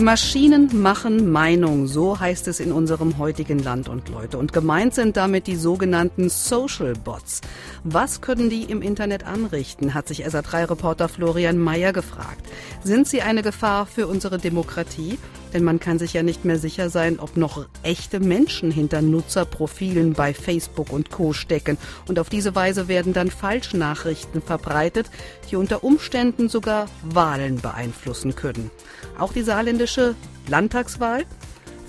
Maschinen machen Meinung, so heißt es in unserem heutigen Land und Leute. Und gemeint sind damit die sogenannten Social Bots. Was können die im Internet anrichten, hat sich SA3-Reporter Florian Mayer gefragt. Sind sie eine Gefahr für unsere Demokratie? Denn man kann sich ja nicht mehr sicher sein, ob noch echte Menschen hinter Nutzerprofilen bei Facebook und Co stecken. Und auf diese Weise werden dann Falschnachrichten verbreitet, die unter Umständen sogar Wahlen beeinflussen können. Auch die saarländische Landtagswahl?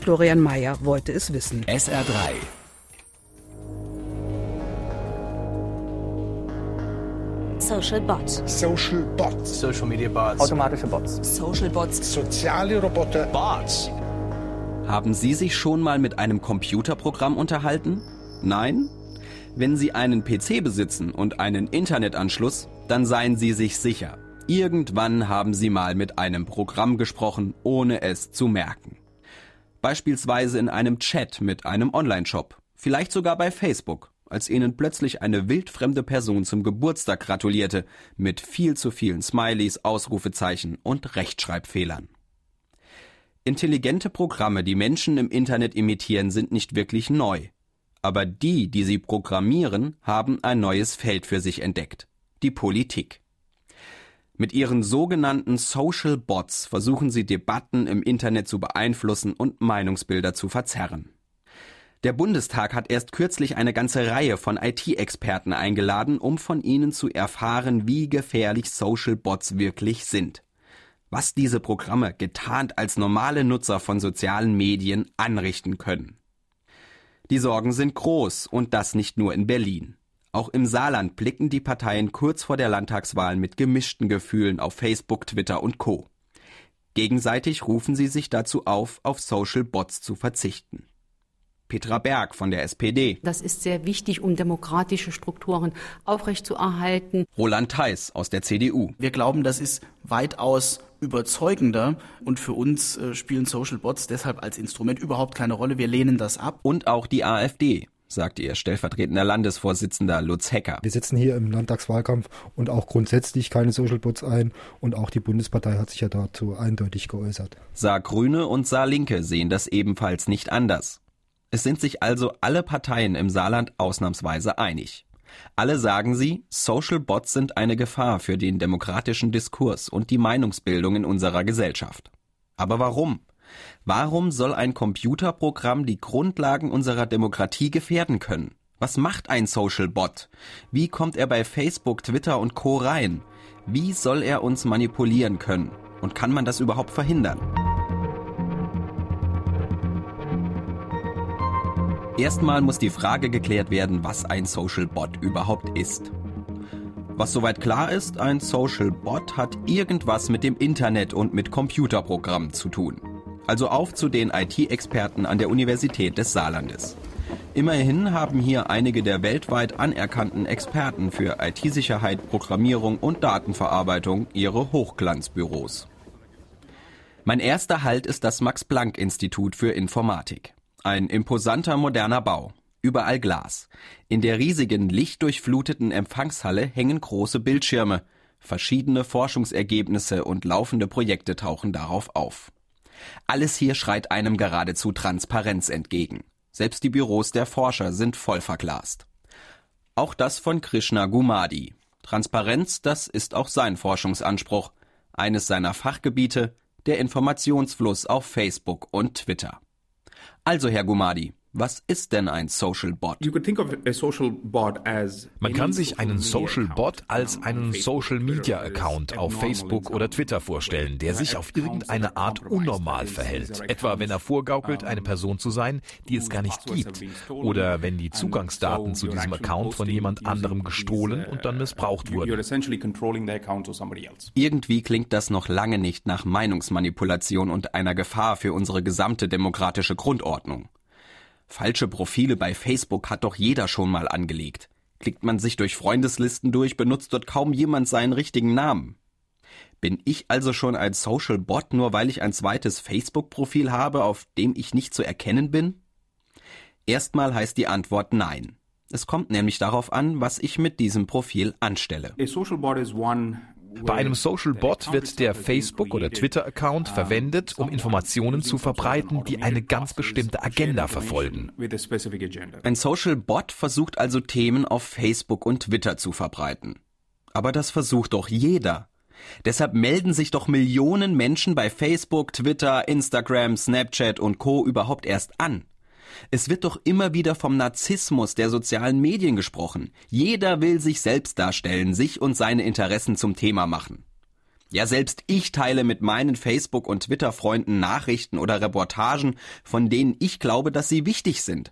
Florian Mayer wollte es wissen. SR3 Social Bot. Social Bots. Social Media Bots. Automatische Bots. Social Bots. Soziale Roboter. Bots. Haben Sie sich schon mal mit einem Computerprogramm unterhalten? Nein? Wenn Sie einen PC besitzen und einen Internetanschluss, dann seien Sie sich sicher. Irgendwann haben Sie mal mit einem Programm gesprochen, ohne es zu merken. Beispielsweise in einem Chat mit einem Online-Shop, vielleicht sogar bei Facebook als ihnen plötzlich eine wildfremde Person zum Geburtstag gratulierte, mit viel zu vielen Smileys, Ausrufezeichen und Rechtschreibfehlern. Intelligente Programme, die Menschen im Internet imitieren, sind nicht wirklich neu. Aber die, die sie programmieren, haben ein neues Feld für sich entdeckt. Die Politik. Mit ihren sogenannten Social Bots versuchen sie Debatten im Internet zu beeinflussen und Meinungsbilder zu verzerren. Der Bundestag hat erst kürzlich eine ganze Reihe von IT-Experten eingeladen, um von ihnen zu erfahren, wie gefährlich Social Bots wirklich sind. Was diese Programme getarnt als normale Nutzer von sozialen Medien anrichten können. Die Sorgen sind groß und das nicht nur in Berlin. Auch im Saarland blicken die Parteien kurz vor der Landtagswahl mit gemischten Gefühlen auf Facebook, Twitter und Co. Gegenseitig rufen sie sich dazu auf, auf Social Bots zu verzichten. Petra Berg von der SPD. Das ist sehr wichtig, um demokratische Strukturen aufrechtzuerhalten. Roland Theis aus der CDU. Wir glauben, das ist weitaus überzeugender und für uns äh, spielen Social Bots deshalb als Instrument überhaupt keine Rolle. Wir lehnen das ab. Und auch die AfD sagte ihr stellvertretender Landesvorsitzender Lutz Hecker. Wir setzen hier im Landtagswahlkampf und auch grundsätzlich keine Social Bots ein und auch die Bundespartei hat sich ja dazu eindeutig geäußert. Saar Grüne und Saar Linke sehen das ebenfalls nicht anders. Es sind sich also alle Parteien im Saarland ausnahmsweise einig. Alle sagen sie, Social Bots sind eine Gefahr für den demokratischen Diskurs und die Meinungsbildung in unserer Gesellschaft. Aber warum? Warum soll ein Computerprogramm die Grundlagen unserer Demokratie gefährden können? Was macht ein Social Bot? Wie kommt er bei Facebook, Twitter und Co rein? Wie soll er uns manipulieren können? Und kann man das überhaupt verhindern? Erstmal muss die Frage geklärt werden, was ein Social Bot überhaupt ist. Was soweit klar ist, ein Social Bot hat irgendwas mit dem Internet und mit Computerprogrammen zu tun. Also auf zu den IT-Experten an der Universität des Saarlandes. Immerhin haben hier einige der weltweit anerkannten Experten für IT-Sicherheit, Programmierung und Datenverarbeitung ihre Hochglanzbüros. Mein erster Halt ist das Max-Planck-Institut für Informatik. Ein imposanter moderner Bau. Überall Glas. In der riesigen, lichtdurchfluteten Empfangshalle hängen große Bildschirme. Verschiedene Forschungsergebnisse und laufende Projekte tauchen darauf auf. Alles hier schreit einem geradezu Transparenz entgegen. Selbst die Büros der Forscher sind voll verglast. Auch das von Krishna Gumadi. Transparenz, das ist auch sein Forschungsanspruch. Eines seiner Fachgebiete, der Informationsfluss auf Facebook und Twitter. Also, Herr Gumadi, was ist denn ein Social Bot? Man kann sich einen Social Bot als einen Social Media Account auf Facebook oder Twitter vorstellen, der sich auf irgendeine Art unnormal verhält. Etwa wenn er vorgaukelt, eine Person zu sein, die es gar nicht gibt. Oder wenn die Zugangsdaten zu diesem Account von jemand anderem gestohlen und dann missbraucht wurden. Irgendwie klingt das noch lange nicht nach Meinungsmanipulation und einer Gefahr für unsere gesamte demokratische Grundordnung. Falsche Profile bei Facebook hat doch jeder schon mal angelegt. Klickt man sich durch Freundeslisten durch, benutzt dort kaum jemand seinen richtigen Namen. Bin ich also schon ein Social Bot, nur weil ich ein zweites Facebook-Profil habe, auf dem ich nicht zu erkennen bin? Erstmal heißt die Antwort nein. Es kommt nämlich darauf an, was ich mit diesem Profil anstelle. Bei einem Social Bot wird der Facebook- oder Twitter-Account verwendet, um Informationen zu verbreiten, die eine ganz bestimmte Agenda verfolgen. Ein Social Bot versucht also Themen auf Facebook und Twitter zu verbreiten. Aber das versucht doch jeder. Deshalb melden sich doch Millionen Menschen bei Facebook, Twitter, Instagram, Snapchat und Co überhaupt erst an. Es wird doch immer wieder vom Narzissmus der sozialen Medien gesprochen. Jeder will sich selbst darstellen, sich und seine Interessen zum Thema machen. Ja, selbst ich teile mit meinen Facebook- und Twitter-Freunden Nachrichten oder Reportagen, von denen ich glaube, dass sie wichtig sind.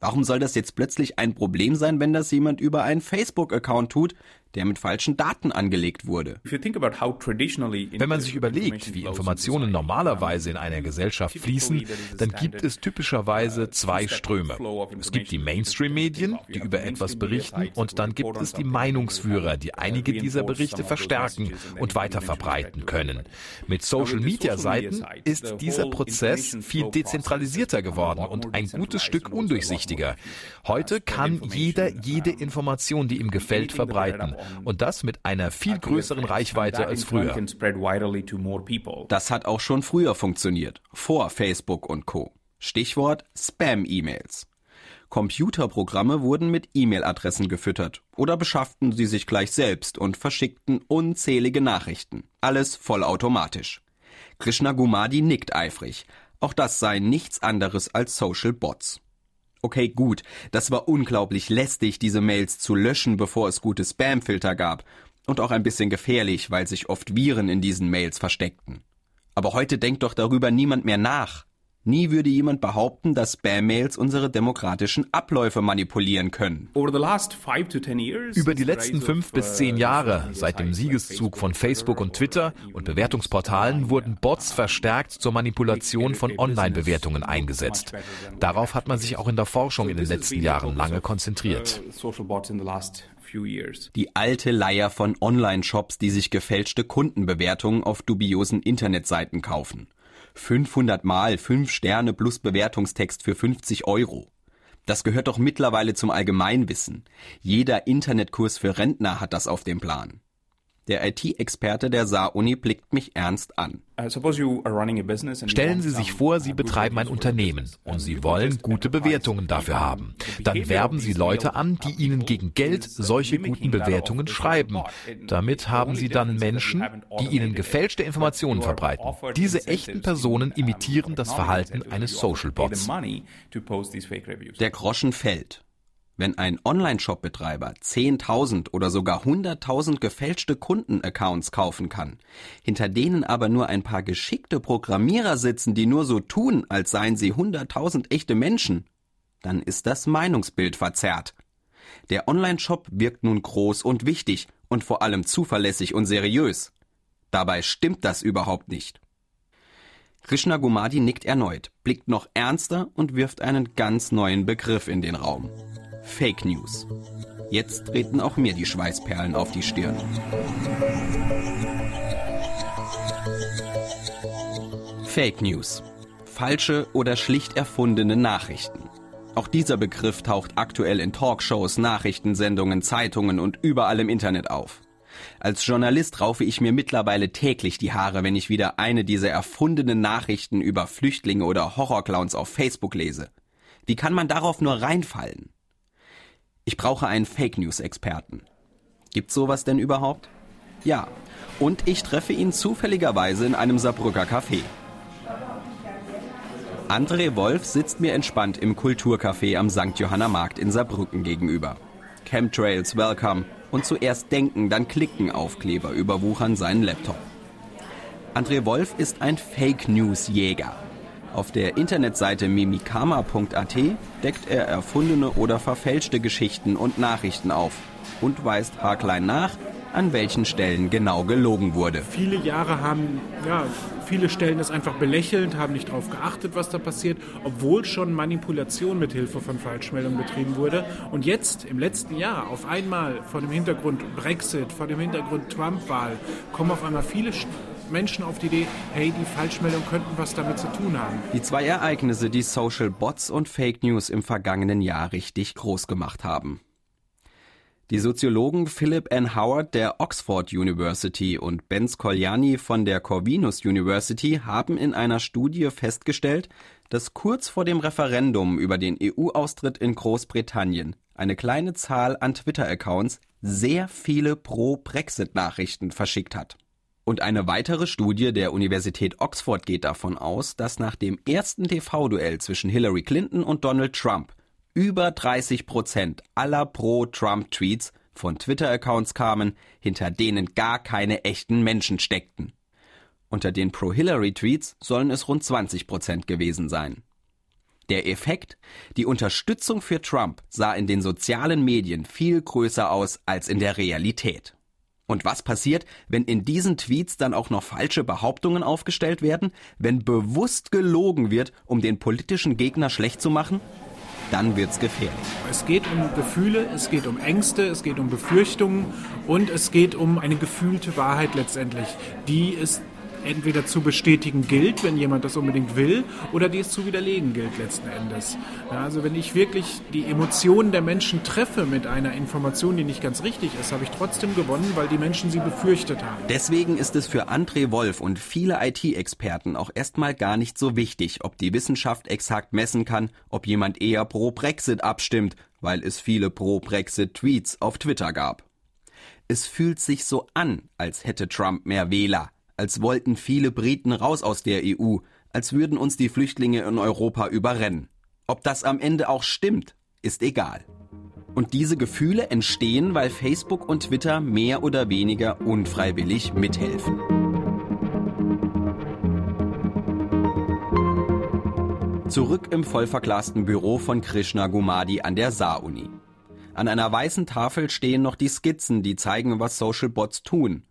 Warum soll das jetzt plötzlich ein Problem sein, wenn das jemand über einen Facebook-Account tut, der mit falschen Daten angelegt wurde. Wenn man sich überlegt, wie Informationen normalerweise in einer Gesellschaft fließen, dann gibt es typischerweise zwei Ströme. Es gibt die Mainstream-Medien, die über etwas berichten, und dann gibt es die Meinungsführer, die einige dieser Berichte verstärken und weiter verbreiten können. Mit Social-Media-Seiten ist dieser Prozess viel dezentralisierter geworden und ein gutes Stück undurchsichtiger. Heute kann jeder jede Information, die ihm gefällt, verbreiten. Und das mit einer viel größeren Reichweite als früher. Das hat auch schon früher funktioniert, vor Facebook und Co. Stichwort Spam-E-Mails. Computerprogramme wurden mit E-Mail-Adressen gefüttert oder beschafften sie sich gleich selbst und verschickten unzählige Nachrichten. Alles vollautomatisch. Krishna Gumadi nickt eifrig. Auch das seien nichts anderes als Social Bots. Okay, gut, das war unglaublich lästig, diese Mails zu löschen, bevor es gute Spamfilter gab. Und auch ein bisschen gefährlich, weil sich oft Viren in diesen Mails versteckten. Aber heute denkt doch darüber niemand mehr nach. Nie würde jemand behaupten, dass Spam-Mails unsere demokratischen Abläufe manipulieren können. Über die letzten fünf bis zehn uh, Jahre, seit dem Siegeszug von Facebook und Twitter und Bewertungsportalen, wurden Bots verstärkt zur Manipulation von Online-Bewertungen eingesetzt. Darauf hat man sich auch in der Forschung in den letzten Jahren lange konzentriert. Die alte Leier von Online-Shops, die sich gefälschte Kundenbewertungen auf dubiosen Internetseiten kaufen. 500 Mal 5 Sterne plus Bewertungstext für 50 Euro. Das gehört doch mittlerweile zum Allgemeinwissen. Jeder Internetkurs für Rentner hat das auf dem Plan. Der IT-Experte der Saar-Uni blickt mich ernst an. Uh, Stellen Sie sich vor, Sie betreiben ein Unternehmen und Sie wollen gute Bewertungen dafür haben. Dann werben Sie Leute an, die Ihnen gegen Geld solche guten Bewertungen schreiben. Damit haben Sie dann Menschen, die Ihnen gefälschte Informationen verbreiten. Diese echten Personen imitieren das Verhalten eines Social Bots. Der Groschen fällt. Wenn ein Online-Shop-Betreiber 10.000 oder sogar 100.000 gefälschte Kundenaccounts kaufen kann, hinter denen aber nur ein paar geschickte Programmierer sitzen, die nur so tun, als seien sie 100.000 echte Menschen, dann ist das Meinungsbild verzerrt. Der Online-Shop wirkt nun groß und wichtig und vor allem zuverlässig und seriös. Dabei stimmt das überhaupt nicht. Krishna Gumadi nickt erneut, blickt noch ernster und wirft einen ganz neuen Begriff in den Raum. Fake News. Jetzt treten auch mir die Schweißperlen auf die Stirn. Fake News. Falsche oder schlicht erfundene Nachrichten. Auch dieser Begriff taucht aktuell in Talkshows, Nachrichtensendungen, Zeitungen und überall im Internet auf. Als Journalist raufe ich mir mittlerweile täglich die Haare, wenn ich wieder eine dieser erfundenen Nachrichten über Flüchtlinge oder Horrorclowns auf Facebook lese. Wie kann man darauf nur reinfallen? Ich brauche einen Fake News Experten. Gibt's sowas denn überhaupt? Ja. Und ich treffe ihn zufälligerweise in einem Saarbrücker Café. André Wolf sitzt mir entspannt im Kulturcafé am St. Johanna Markt in Saarbrücken gegenüber. Chemtrails welcome und zuerst denken, dann klicken Aufkleber überwuchern seinen Laptop. André Wolf ist ein Fake News Jäger. Auf der Internetseite mimikama.at deckt er erfundene oder verfälschte Geschichten und Nachrichten auf und weist haarklein nach, an welchen Stellen genau gelogen wurde. Viele Jahre haben, ja, viele Stellen das einfach belächelt, haben nicht darauf geachtet, was da passiert, obwohl schon Manipulation mit Hilfe von Falschmeldungen betrieben wurde. Und jetzt, im letzten Jahr, auf einmal vor dem Hintergrund Brexit, vor dem Hintergrund Trump-Wahl, kommen auf einmal viele Menschen auf die Idee, hey, die Falschmeldungen könnten was damit zu tun haben. Die zwei Ereignisse, die Social Bots und Fake News im vergangenen Jahr richtig groß gemacht haben. Die Soziologen Philip N. Howard der Oxford University und Ben Scogliani von der Corvinus University haben in einer Studie festgestellt, dass kurz vor dem Referendum über den EU-Austritt in Großbritannien eine kleine Zahl an Twitter-Accounts sehr viele Pro-Brexit-Nachrichten verschickt hat. Und eine weitere Studie der Universität Oxford geht davon aus, dass nach dem ersten TV-Duell zwischen Hillary Clinton und Donald Trump über 30 Prozent aller Pro-Trump-Tweets von Twitter-Accounts kamen, hinter denen gar keine echten Menschen steckten. Unter den Pro-Hillary-Tweets sollen es rund 20 Prozent gewesen sein. Der Effekt? Die Unterstützung für Trump sah in den sozialen Medien viel größer aus als in der Realität. Und was passiert, wenn in diesen Tweets dann auch noch falsche Behauptungen aufgestellt werden, wenn bewusst gelogen wird, um den politischen Gegner schlecht zu machen? dann wird's gefährlich. Es geht um Gefühle, es geht um Ängste, es geht um Befürchtungen und es geht um eine gefühlte Wahrheit letztendlich, die es entweder zu bestätigen gilt, wenn jemand das unbedingt will, oder die es zu widerlegen gilt letzten Endes. Ja, also wenn ich wirklich die Emotionen der Menschen treffe mit einer Information, die nicht ganz richtig ist, habe ich trotzdem gewonnen, weil die Menschen sie befürchtet haben. Deswegen ist es für André Wolf und viele IT-Experten auch erstmal gar nicht so wichtig, ob die Wissenschaft exakt messen kann, ob jemand eher pro Brexit abstimmt, weil es viele pro Brexit-Tweets auf Twitter gab. Es fühlt sich so an, als hätte Trump mehr Wähler, als wollten viele Briten raus aus der EU, als würden uns die Flüchtlinge in Europa überrennen. Ob das am Ende auch stimmt, ist egal. Und diese Gefühle entstehen, weil Facebook und Twitter mehr oder weniger unfreiwillig mithelfen. Zurück im vollverglasten Büro von Krishna Gumadi an der Saar-Uni. An einer weißen Tafel stehen noch die Skizzen, die zeigen, was Social Bots tun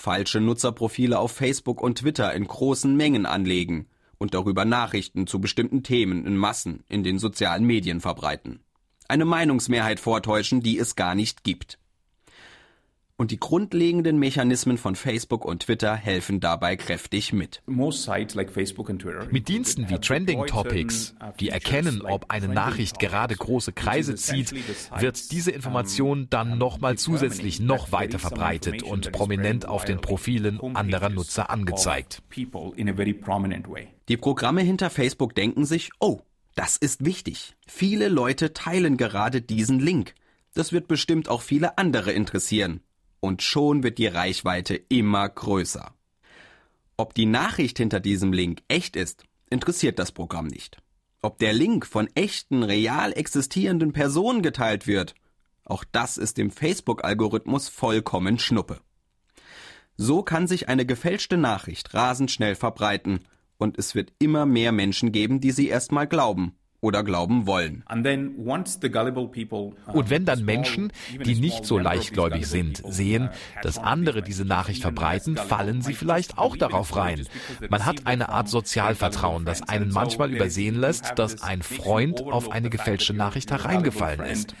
falsche Nutzerprofile auf Facebook und Twitter in großen Mengen anlegen und darüber Nachrichten zu bestimmten Themen in Massen in den sozialen Medien verbreiten. Eine Meinungsmehrheit vortäuschen, die es gar nicht gibt und die grundlegenden Mechanismen von Facebook und Twitter helfen dabei kräftig mit. Mit Diensten wie Trending Topics, die erkennen, ob eine Nachricht gerade große Kreise zieht, wird diese Information dann nochmal zusätzlich noch weiter verbreitet und prominent auf den Profilen anderer Nutzer angezeigt. Die Programme hinter Facebook denken sich, oh, das ist wichtig. Viele Leute teilen gerade diesen Link. Das wird bestimmt auch viele andere interessieren und schon wird die Reichweite immer größer. Ob die Nachricht hinter diesem Link echt ist, interessiert das Programm nicht. Ob der Link von echten, real existierenden Personen geteilt wird, auch das ist dem Facebook-Algorithmus vollkommen Schnuppe. So kann sich eine gefälschte Nachricht rasend schnell verbreiten und es wird immer mehr Menschen geben, die sie erstmal glauben oder glauben wollen. Uh, Und wenn dann Menschen, die nicht so leichtgläubig sind, uh, sehen, dass andere diese Nachricht verbreiten, fallen sie vielleicht auch darauf rein. Man hat eine Art Sozialvertrauen, das einen manchmal übersehen lässt, dass ein Freund auf eine gefälschte Nachricht hereingefallen ist.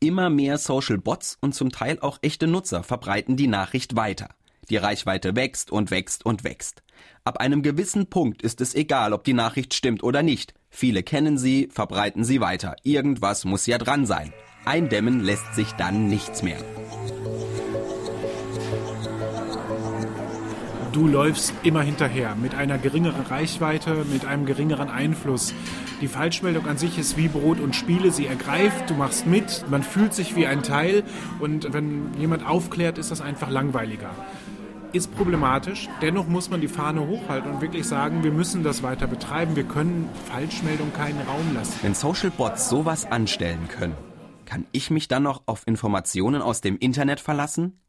Immer mehr Social Bots und zum Teil auch echte Nutzer verbreiten die Nachricht weiter. Die Reichweite wächst und wächst und wächst. Ab einem gewissen Punkt ist es egal, ob die Nachricht stimmt oder nicht. Viele kennen sie, verbreiten sie weiter. Irgendwas muss ja dran sein. Eindämmen lässt sich dann nichts mehr. Du läufst immer hinterher mit einer geringeren Reichweite, mit einem geringeren Einfluss. Die Falschmeldung an sich ist wie Brot und Spiele, sie ergreift, du machst mit, man fühlt sich wie ein Teil und wenn jemand aufklärt, ist das einfach langweiliger ist problematisch. Dennoch muss man die Fahne hochhalten und wirklich sagen, wir müssen das weiter betreiben. Wir können Falschmeldungen keinen Raum lassen. Wenn Social Bots sowas anstellen können, kann ich mich dann noch auf Informationen aus dem Internet verlassen?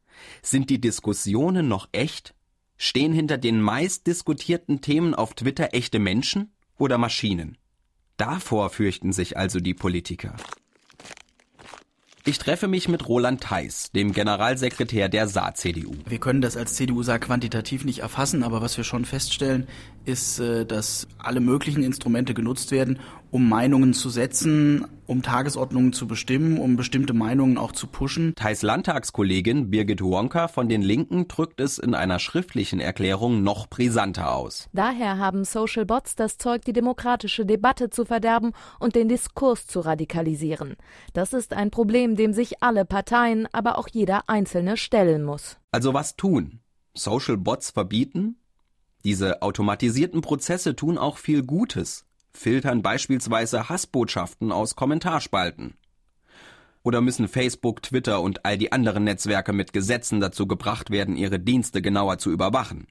Sind die Diskussionen noch echt? Stehen hinter den meist diskutierten Themen auf Twitter echte Menschen oder Maschinen? Davor fürchten sich also die Politiker. Ich treffe mich mit Roland Theis, dem Generalsekretär der Saar-CDU. Wir können das als CDU Saar quantitativ nicht erfassen, aber was wir schon feststellen, ist, äh, dass alle möglichen Instrumente genutzt werden, um Meinungen zu setzen, um Tagesordnungen zu bestimmen, um bestimmte Meinungen auch zu pushen. Thais Landtagskollegin Birgit Wonka von den Linken drückt es in einer schriftlichen Erklärung noch brisanter aus. Daher haben Social Bots das Zeug, die demokratische Debatte zu verderben und den Diskurs zu radikalisieren. Das ist ein Problem, dem sich alle Parteien, aber auch jeder Einzelne stellen muss. Also was tun? Social Bots verbieten? Diese automatisierten Prozesse tun auch viel Gutes filtern beispielsweise Hassbotschaften aus Kommentarspalten. Oder müssen Facebook, Twitter und all die anderen Netzwerke mit Gesetzen dazu gebracht werden, ihre Dienste genauer zu überwachen?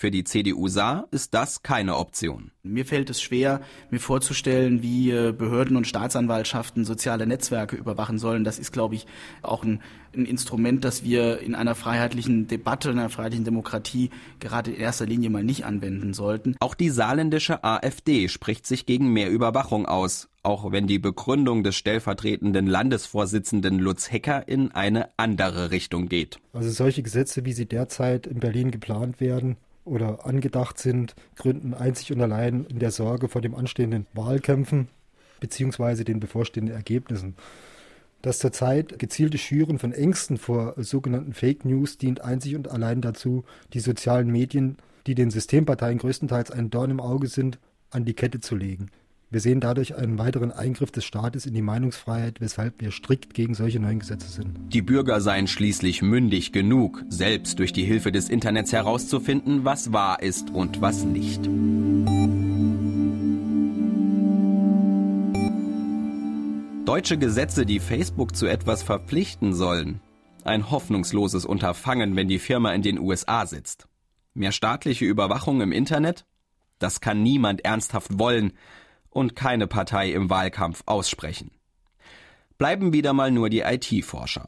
Für die CDU Saar ist das keine Option. Mir fällt es schwer, mir vorzustellen, wie äh, Behörden und Staatsanwaltschaften soziale Netzwerke überwachen sollen. Das ist, glaube ich, auch ein, ein Instrument, das wir in einer freiheitlichen Debatte, in einer freiheitlichen Demokratie gerade in erster Linie mal nicht anwenden sollten. Auch die saarländische AfD spricht sich gegen mehr Überwachung aus, auch wenn die Begründung des stellvertretenden Landesvorsitzenden Lutz Hecker in eine andere Richtung geht. Also solche Gesetze, wie sie derzeit in Berlin geplant werden, oder angedacht sind, gründen einzig und allein in der Sorge vor dem anstehenden Wahlkämpfen bzw. den bevorstehenden Ergebnissen. Das zurzeit gezielte Schüren von Ängsten vor sogenannten Fake News dient einzig und allein dazu, die sozialen Medien, die den Systemparteien größtenteils ein Dorn im Auge sind, an die Kette zu legen. Wir sehen dadurch einen weiteren Eingriff des Staates in die Meinungsfreiheit, weshalb wir strikt gegen solche neuen Gesetze sind. Die Bürger seien schließlich mündig genug, selbst durch die Hilfe des Internets herauszufinden, was wahr ist und was nicht. Deutsche Gesetze, die Facebook zu etwas verpflichten sollen. Ein hoffnungsloses Unterfangen, wenn die Firma in den USA sitzt. Mehr staatliche Überwachung im Internet? Das kann niemand ernsthaft wollen, und keine Partei im Wahlkampf aussprechen. Bleiben wieder mal nur die IT-Forscher.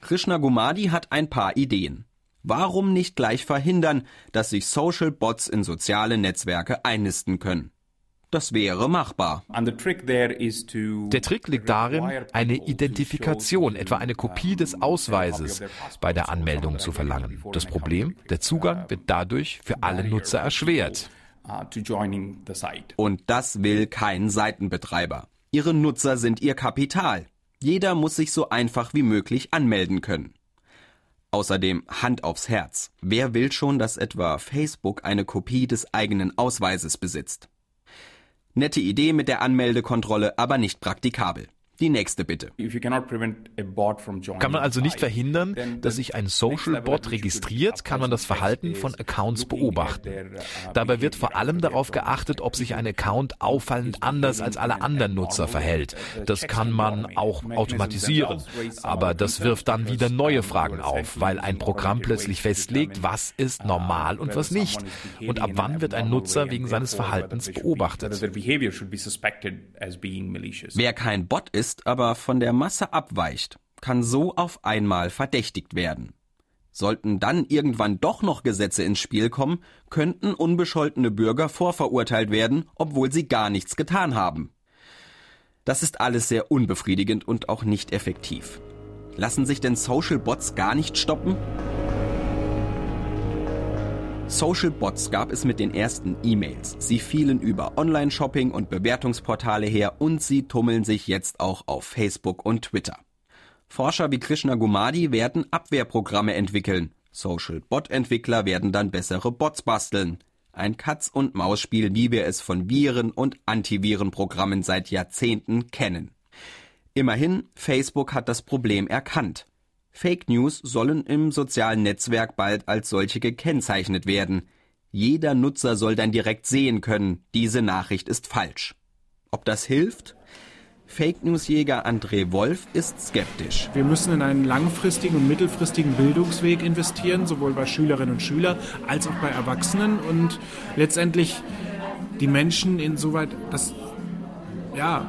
Krishna Gumadi hat ein paar Ideen. Warum nicht gleich verhindern, dass sich Social Bots in soziale Netzwerke einnisten können? Das wäre machbar. Der Trick liegt darin, eine Identifikation, etwa eine Kopie des Ausweises bei der Anmeldung zu verlangen. Das Problem, der Zugang wird dadurch für alle Nutzer erschwert. Uh, Und das will kein Seitenbetreiber. Ihre Nutzer sind ihr Kapital. Jeder muss sich so einfach wie möglich anmelden können. Außerdem Hand aufs Herz. Wer will schon, dass etwa Facebook eine Kopie des eigenen Ausweises besitzt? Nette Idee mit der Anmeldekontrolle, aber nicht praktikabel. Die nächste Bitte. Kann man also nicht verhindern, dass sich ein Social Bot registriert, kann man das Verhalten von Accounts beobachten. Uh, Dabei wird vor allem darauf geachtet, ob sich ein Account auffallend anders als alle anderen Nutzer verhält. Das kann man auch automatisieren. Aber das wirft dann wieder neue Fragen auf, weil ein Programm plötzlich festlegt, was ist normal und was nicht. Und ab wann wird ein Nutzer wegen seines Verhaltens beobachtet. Wer kein Bot ist, ist, aber von der Masse abweicht, kann so auf einmal verdächtigt werden. Sollten dann irgendwann doch noch Gesetze ins Spiel kommen, könnten unbescholtene Bürger vorverurteilt werden, obwohl sie gar nichts getan haben. Das ist alles sehr unbefriedigend und auch nicht effektiv. Lassen sich denn Social Bots gar nicht stoppen? Social Bots gab es mit den ersten E-Mails. Sie fielen über Online-Shopping und Bewertungsportale her und sie tummeln sich jetzt auch auf Facebook und Twitter. Forscher wie Krishna Gumadi werden Abwehrprogramme entwickeln. Social Bot-Entwickler werden dann bessere Bots basteln. Ein Katz-und-Maus-Spiel, wie wir es von Viren- und Antivirenprogrammen seit Jahrzehnten kennen. Immerhin, Facebook hat das Problem erkannt. Fake News sollen im sozialen Netzwerk bald als solche gekennzeichnet werden. Jeder Nutzer soll dann direkt sehen können, diese Nachricht ist falsch. Ob das hilft? Fake News-Jäger André Wolf ist skeptisch. Wir müssen in einen langfristigen und mittelfristigen Bildungsweg investieren, sowohl bei Schülerinnen und Schülern als auch bei Erwachsenen und letztendlich die Menschen insoweit, dass ja,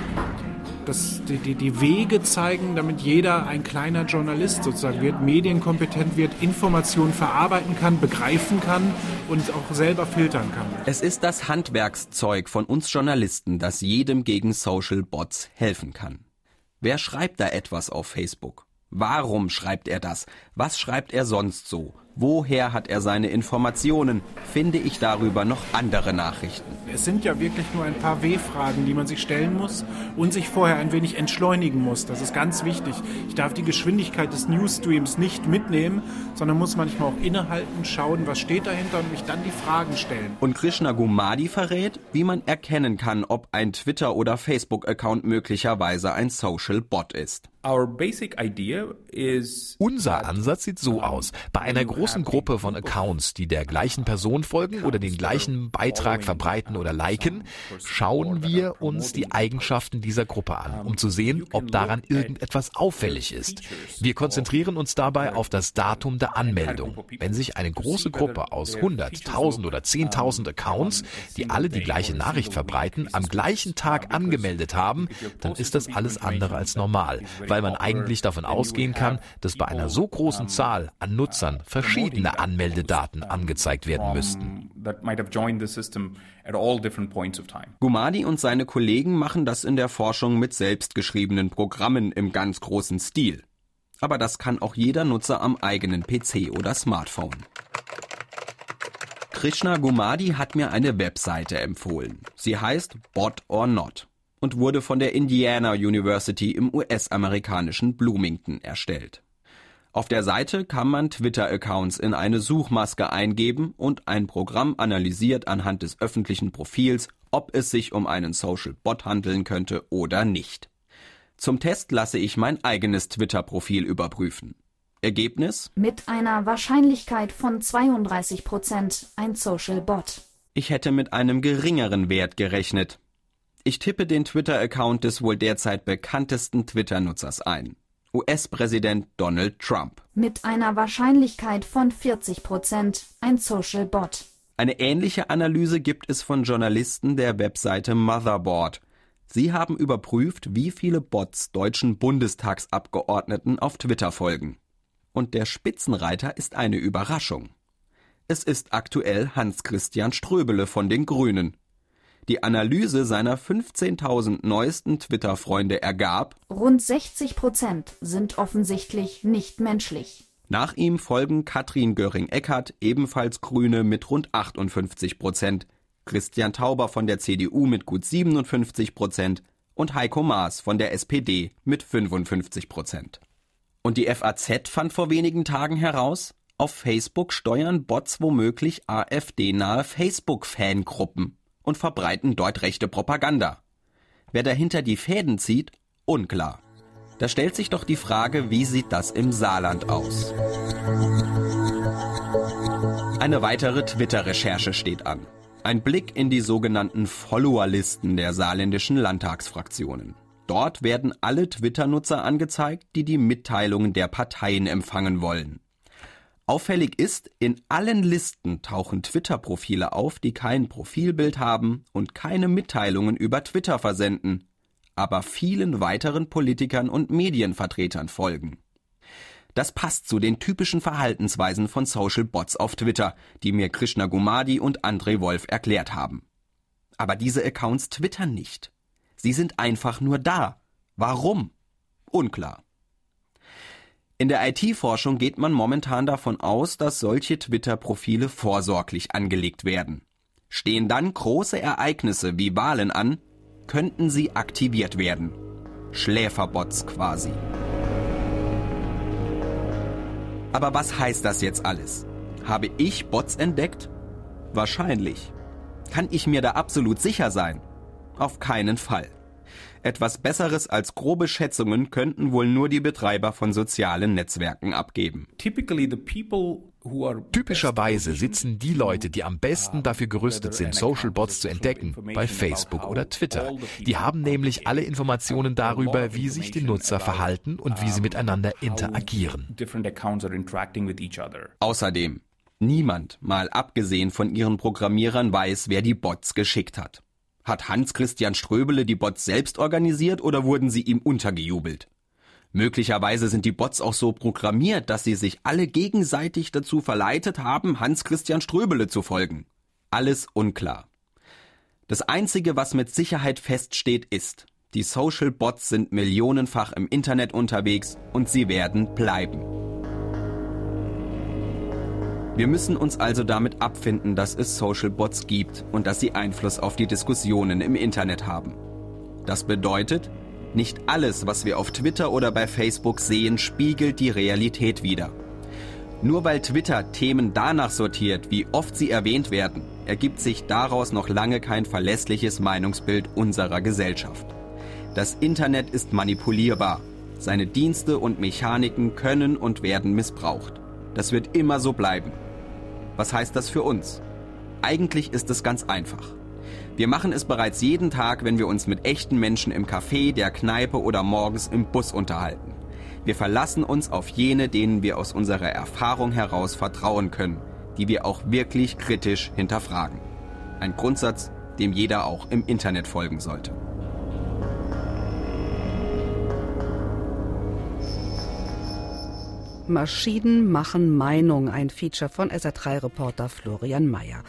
dass die, die, die Wege zeigen, damit jeder ein kleiner Journalist sozusagen wird, medienkompetent wird, Informationen verarbeiten kann, begreifen kann und auch selber filtern kann. Es ist das Handwerkszeug von uns Journalisten, das jedem gegen Social Bots helfen kann. Wer schreibt da etwas auf Facebook? Warum schreibt er das? Was schreibt er sonst so? Woher hat er seine Informationen? Finde ich darüber noch andere Nachrichten? Es sind ja wirklich nur ein paar W-Fragen, die man sich stellen muss und sich vorher ein wenig entschleunigen muss. Das ist ganz wichtig. Ich darf die Geschwindigkeit des Newsstreams nicht mitnehmen, sondern muss manchmal auch innehalten, schauen, was steht dahinter und mich dann die Fragen stellen. Und Krishna Gumadi verrät, wie man erkennen kann, ob ein Twitter- oder Facebook-Account möglicherweise ein Social Bot ist. Unser Ansatz sieht so aus. Bei einer großen Gruppe von Accounts, die der gleichen Person folgen oder den gleichen Beitrag verbreiten oder liken, schauen wir uns die Eigenschaften dieser Gruppe an, um zu sehen, ob daran irgendetwas auffällig ist. Wir konzentrieren uns dabei auf das Datum der Anmeldung. Wenn sich eine große Gruppe aus 100, 1000 oder 10.000 Accounts, die alle die gleiche Nachricht verbreiten, am gleichen Tag angemeldet haben, dann ist das alles andere als normal weil man eigentlich davon ausgehen kann, dass bei einer so großen Zahl an Nutzern verschiedene Anmeldedaten angezeigt werden müssten. Gumadi und seine Kollegen machen das in der Forschung mit selbstgeschriebenen Programmen im ganz großen Stil. Aber das kann auch jeder Nutzer am eigenen PC oder Smartphone. Krishna Gumadi hat mir eine Webseite empfohlen. Sie heißt Bot or Not und wurde von der Indiana University im US-amerikanischen Bloomington erstellt. Auf der Seite kann man Twitter-Accounts in eine Suchmaske eingeben und ein Programm analysiert anhand des öffentlichen Profils, ob es sich um einen Social Bot handeln könnte oder nicht. Zum Test lasse ich mein eigenes Twitter-Profil überprüfen. Ergebnis? Mit einer Wahrscheinlichkeit von 32 Prozent ein Social Bot. Ich hätte mit einem geringeren Wert gerechnet. Ich tippe den Twitter-Account des wohl derzeit bekanntesten Twitter-Nutzers ein. US-Präsident Donald Trump. Mit einer Wahrscheinlichkeit von 40 Prozent ein Social Bot. Eine ähnliche Analyse gibt es von Journalisten der Webseite Motherboard. Sie haben überprüft, wie viele Bots deutschen Bundestagsabgeordneten auf Twitter folgen. Und der Spitzenreiter ist eine Überraschung. Es ist aktuell Hans-Christian Ströbele von den Grünen. Die Analyse seiner 15.000 neuesten Twitter-Freunde ergab, rund 60 Prozent sind offensichtlich nicht menschlich. Nach ihm folgen Katrin Göring-Eckardt, ebenfalls Grüne, mit rund 58 Prozent, Christian Tauber von der CDU mit gut 57 Prozent und Heiko Maas von der SPD mit 55 Prozent. Und die FAZ fand vor wenigen Tagen heraus, auf Facebook steuern Bots womöglich AfD-nahe Facebook-Fangruppen und verbreiten dort rechte Propaganda. Wer dahinter die Fäden zieht, unklar. Da stellt sich doch die Frage, wie sieht das im Saarland aus? Eine weitere Twitter-Recherche steht an. Ein Blick in die sogenannten Followerlisten der saarländischen Landtagsfraktionen. Dort werden alle Twitter-Nutzer angezeigt, die die Mitteilungen der Parteien empfangen wollen. Auffällig ist, in allen Listen tauchen Twitter-Profile auf, die kein Profilbild haben und keine Mitteilungen über Twitter versenden, aber vielen weiteren Politikern und Medienvertretern folgen. Das passt zu den typischen Verhaltensweisen von Social Bots auf Twitter, die mir Krishna Gumadi und André Wolf erklärt haben. Aber diese Accounts twittern nicht. Sie sind einfach nur da. Warum? Unklar. In der IT-Forschung geht man momentan davon aus, dass solche Twitter-Profile vorsorglich angelegt werden. Stehen dann große Ereignisse wie Wahlen an, könnten sie aktiviert werden. Schläferbots quasi. Aber was heißt das jetzt alles? Habe ich Bots entdeckt? Wahrscheinlich. Kann ich mir da absolut sicher sein? Auf keinen Fall. Etwas Besseres als grobe Schätzungen könnten wohl nur die Betreiber von sozialen Netzwerken abgeben. Typischerweise sitzen die Leute, die am besten dafür gerüstet sind, Social Bots zu entdecken, bei Facebook oder Twitter. Die haben nämlich alle Informationen darüber, wie sich die Nutzer verhalten und wie sie miteinander interagieren. Außerdem, niemand, mal abgesehen von ihren Programmierern, weiß, wer die Bots geschickt hat. Hat Hans-Christian Ströbele die Bots selbst organisiert oder wurden sie ihm untergejubelt? Möglicherweise sind die Bots auch so programmiert, dass sie sich alle gegenseitig dazu verleitet haben, Hans-Christian Ströbele zu folgen. Alles unklar. Das Einzige, was mit Sicherheit feststeht, ist, die Social Bots sind millionenfach im Internet unterwegs und sie werden bleiben. Wir müssen uns also damit abfinden, dass es Social Bots gibt und dass sie Einfluss auf die Diskussionen im Internet haben. Das bedeutet, nicht alles, was wir auf Twitter oder bei Facebook sehen, spiegelt die Realität wider. Nur weil Twitter Themen danach sortiert, wie oft sie erwähnt werden, ergibt sich daraus noch lange kein verlässliches Meinungsbild unserer Gesellschaft. Das Internet ist manipulierbar. Seine Dienste und Mechaniken können und werden missbraucht. Das wird immer so bleiben. Was heißt das für uns? Eigentlich ist es ganz einfach. Wir machen es bereits jeden Tag, wenn wir uns mit echten Menschen im Café, der Kneipe oder morgens im Bus unterhalten. Wir verlassen uns auf jene, denen wir aus unserer Erfahrung heraus vertrauen können, die wir auch wirklich kritisch hinterfragen. Ein Grundsatz, dem jeder auch im Internet folgen sollte. Maschinen machen Meinung, ein Feature von SA3-Reporter Florian Mayer.